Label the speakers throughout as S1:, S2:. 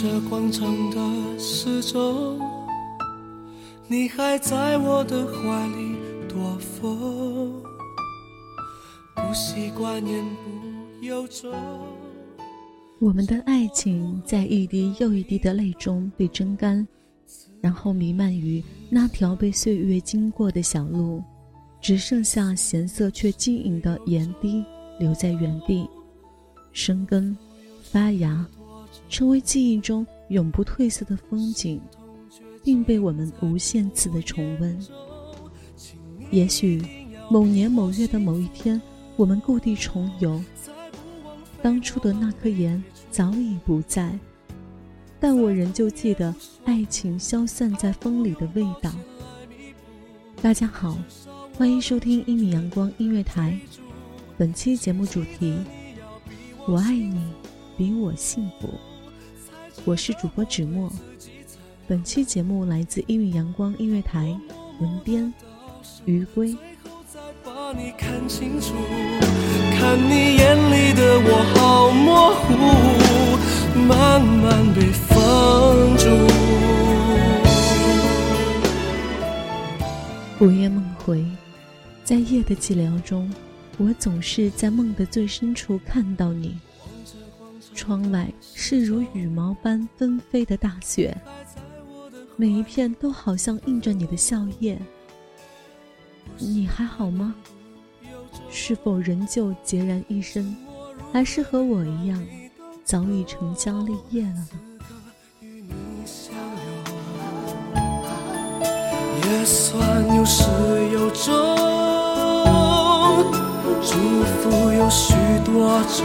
S1: 这广场的时钟，你还在我的怀里躲风，不习惯言不由衷。
S2: 我们的爱情在一滴又一滴的泪中被蒸干，然后弥漫于那条被岁月经过的小路，只剩下咸涩却晶莹的盐滴留在原地，生根、发芽，成为记忆中永不褪色的风景，并被我们无限次的重温。也许，某年某月的某一天，我们故地重游。当初的那颗盐早已不在，但我仍旧记得爱情消散在风里的味道。大家好，欢迎收听一米阳光音乐台，本期节目主题：我爱你，比我幸福。我是主播芷墨，本期节目来自一米阳光音乐台，文编余归。
S1: 把你看清楚，看你眼里的我好模糊，慢慢被放逐。
S2: 午夜梦回，在夜的寂寥中，我总是在梦的最深处看到你。窗外是如羽毛般纷飞的大雪，每一片都好像印着你的笑靥。你还好吗？是否仍旧孑然一身，还是和我一样，早已成家立业了？
S1: 也算有始有终，祝福有许多种，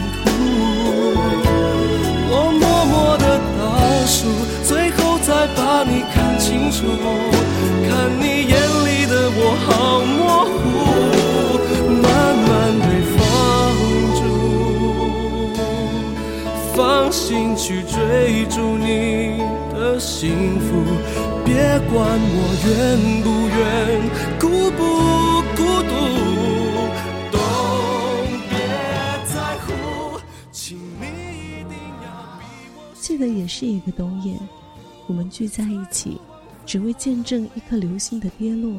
S1: 倒数，最后再把你看清楚，看你眼里的我好模糊，慢慢被放逐。放心去追逐你的幸福，别管我愿不愿，孤不孤独，我。
S2: 记得也是一个冬夜，我们聚在一起，只为见证一颗流星的跌落。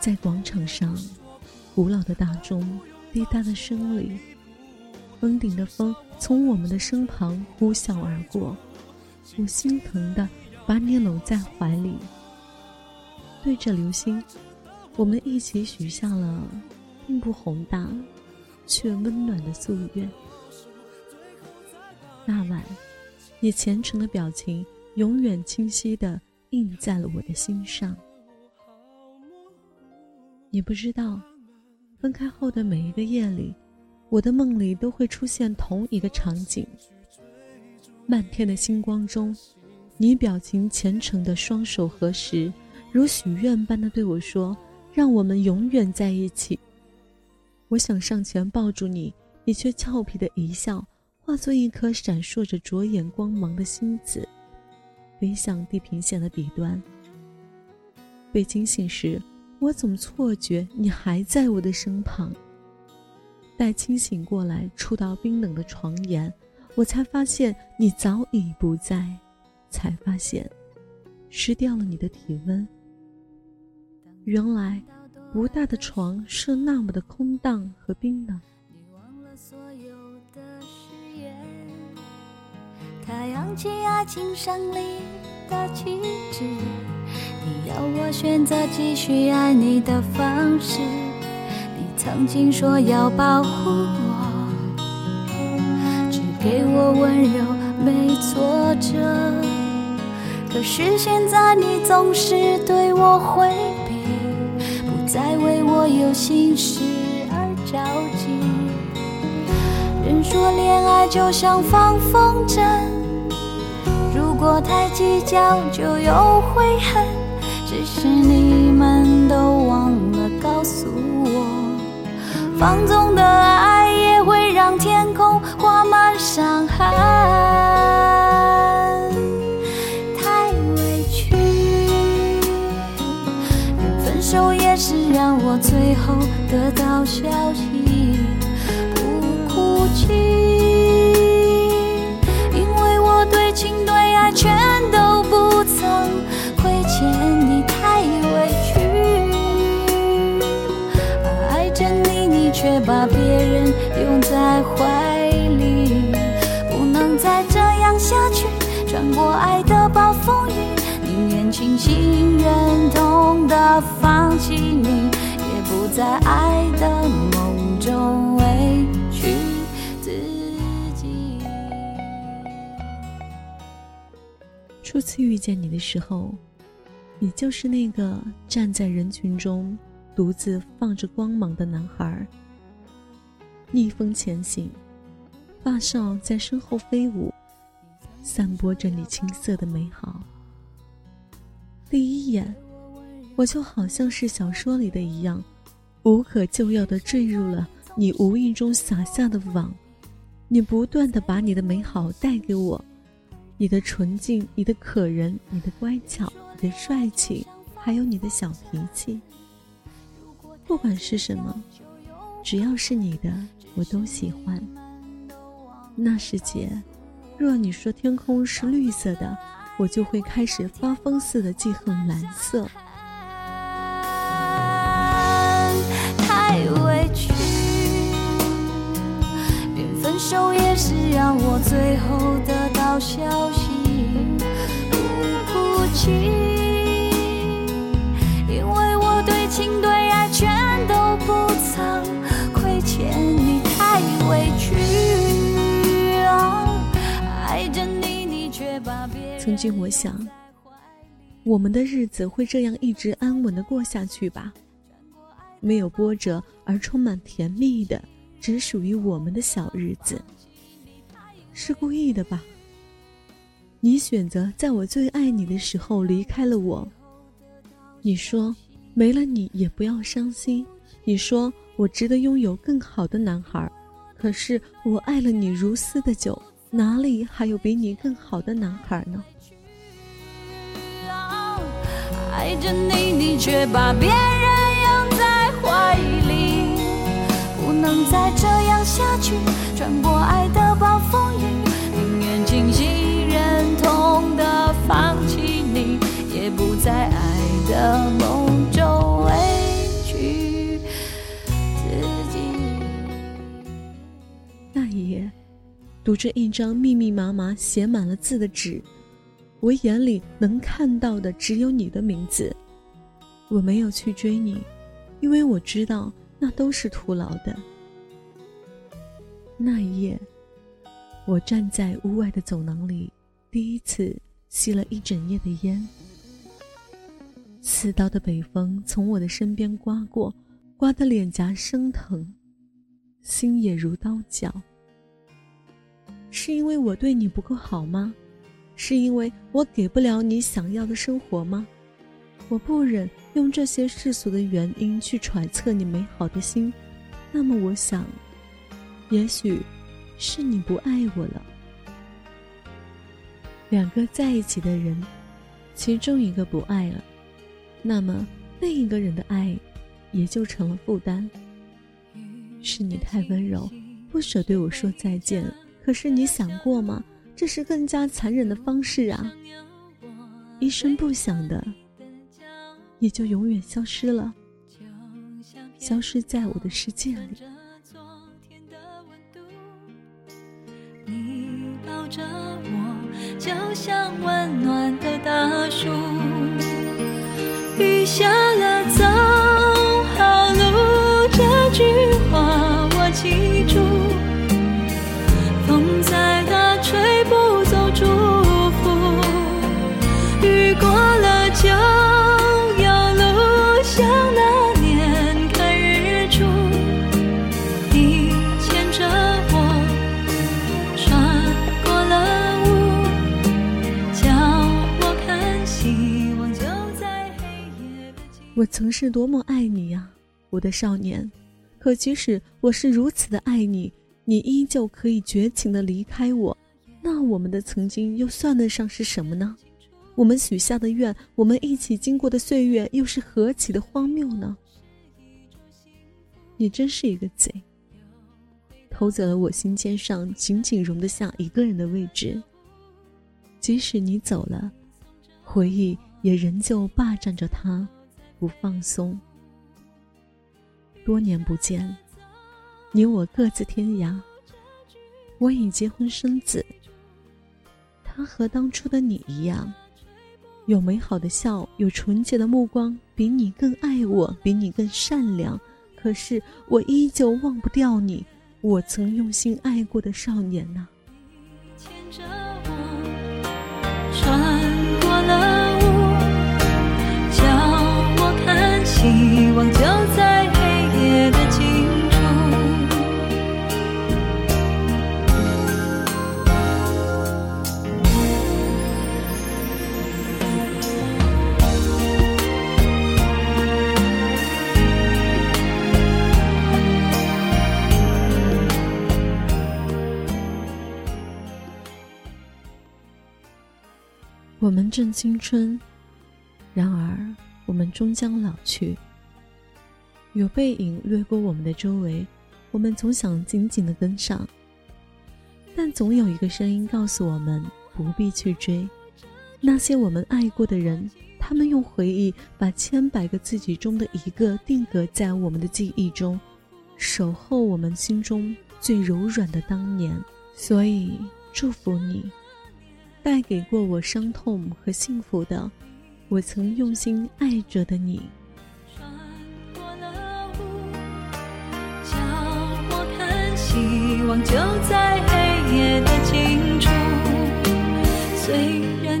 S2: 在广场上，古老的大钟滴答的声里，峰顶的风从我们的身旁呼啸而过，我心疼的把你搂在怀里，对着流星，我们一起许下了并不宏大却温暖的夙愿。那晚，你虔诚的表情永远清晰的印在了我的心上。你不知道，分开后的每一个夜里，我的梦里都会出现同一个场景。漫天的星光中，你表情虔诚的双手合十，如许愿般的对我说：“让我们永远在一起。”我想上前抱住你，你却俏皮的一笑，化作一颗闪烁着灼眼光芒的星子，飞向地平线的彼端。被惊醒时。我总错觉你还在我的身旁。待清醒过来，触到冰冷的床沿，我才发现你早已不在，才发现失掉了你的体温。原来不大的床是那么的空荡和冰冷。
S3: 太阳起爱情胜利的旗帜。你要我选择继续爱你的方式，你曾经说要保护我，只给我温柔没挫折。可是现在你总是对我回避，不再为我有心事而着急。人说恋爱就像放风筝，我太计较就有悔恨。只是你们都忘了告诉我，放纵的爱却把别人拥在怀里，不能再这样下去。穿过爱的暴风雨，宁愿清醒忍痛的放弃你，也不在爱的梦中委屈自己。
S2: 初次遇见你的时候，你就是那个站在人群中独自放着光芒的男孩。逆风前行，发梢在身后飞舞，散播着你青涩的美好。第一眼，我就好像是小说里的一样，无可救药的坠入了你无意中撒下的网。你不断的把你的美好带给我，你的纯净，你的可人，你的乖巧，你的帅气，还有你的小脾气。不管是什么，只要是你的。我都喜欢。那时节，若你说天空是绿色的，我就会开始发疯似的记恨蓝色。
S3: 太委屈，连分手也是让我最后得到消息，不哭泣。
S2: 曾经我想，我们的日子会这样一直安稳的过下去吧，没有波折而充满甜蜜的，只属于我们的小日子。是故意的吧？你选择在我最爱你的时候离开了我。你说没了你也不要伤心。你说我值得拥有更好的男孩，可是我爱了你如斯的久。哪里还有比你更好的男孩呢？
S3: 爱着你，你却把别人拥在怀里，不能再这样下去。穿过爱的暴风雨，宁愿清醒忍痛的放弃你，也不在爱的梦
S2: 读着一张密密麻麻写满了字的纸，我眼里能看到的只有你的名字。我没有去追你，因为我知道那都是徒劳的。那一夜，我站在屋外的走廊里，第一次吸了一整夜的烟。刺刀的北风从我的身边刮过，刮得脸颊生疼，心也如刀绞。是因为我对你不够好吗？是因为我给不了你想要的生活吗？我不忍用这些世俗的原因去揣测你美好的心，那么我想，也许是你不爱我了。两个在一起的人，其中一个不爱了。那么，另一个人的爱，也就成了负担。是你太温柔，不舍对我说再见。可是你想过吗？这是更加残忍的方式啊！一声不响的，也就永远消失了，消失在我的世界里。
S3: 就像温暖的大树。雨下了，我
S2: 曾是多么爱你呀，我的少年！可即使我是如此的爱你，你依旧可以绝情的离开我，那我们的曾经又算得上是什么呢？我们许下的愿，我们一起经过的岁月，又是何其的荒谬呢？你真是一个贼，偷走了我心尖上紧紧容得下一个人的位置。即使你走了，回忆也仍旧霸占着它，不放松。多年不见，你我各自天涯。我已结婚生子，他和当初的你一样，有美好的笑，有纯洁的目光，比你更爱我，比你更善良。可是我依旧忘不掉你，我曾用心爱过的少年呐、
S3: 牵
S2: 正青春，然而我们终将老去。有背影掠过我们的周围，我们总想紧紧的跟上，但总有一个声音告诉我们不必去追。那些我们爱过的人，他们用回忆把千百个自己中的一个定格在我们的记忆中，守候我们心中最柔软的当年。所以，祝福你。带给过我伤痛和幸福的，我曾用心爱着的你。
S3: 穿过了雾，叫我看希望就在黑夜的尽处。虽然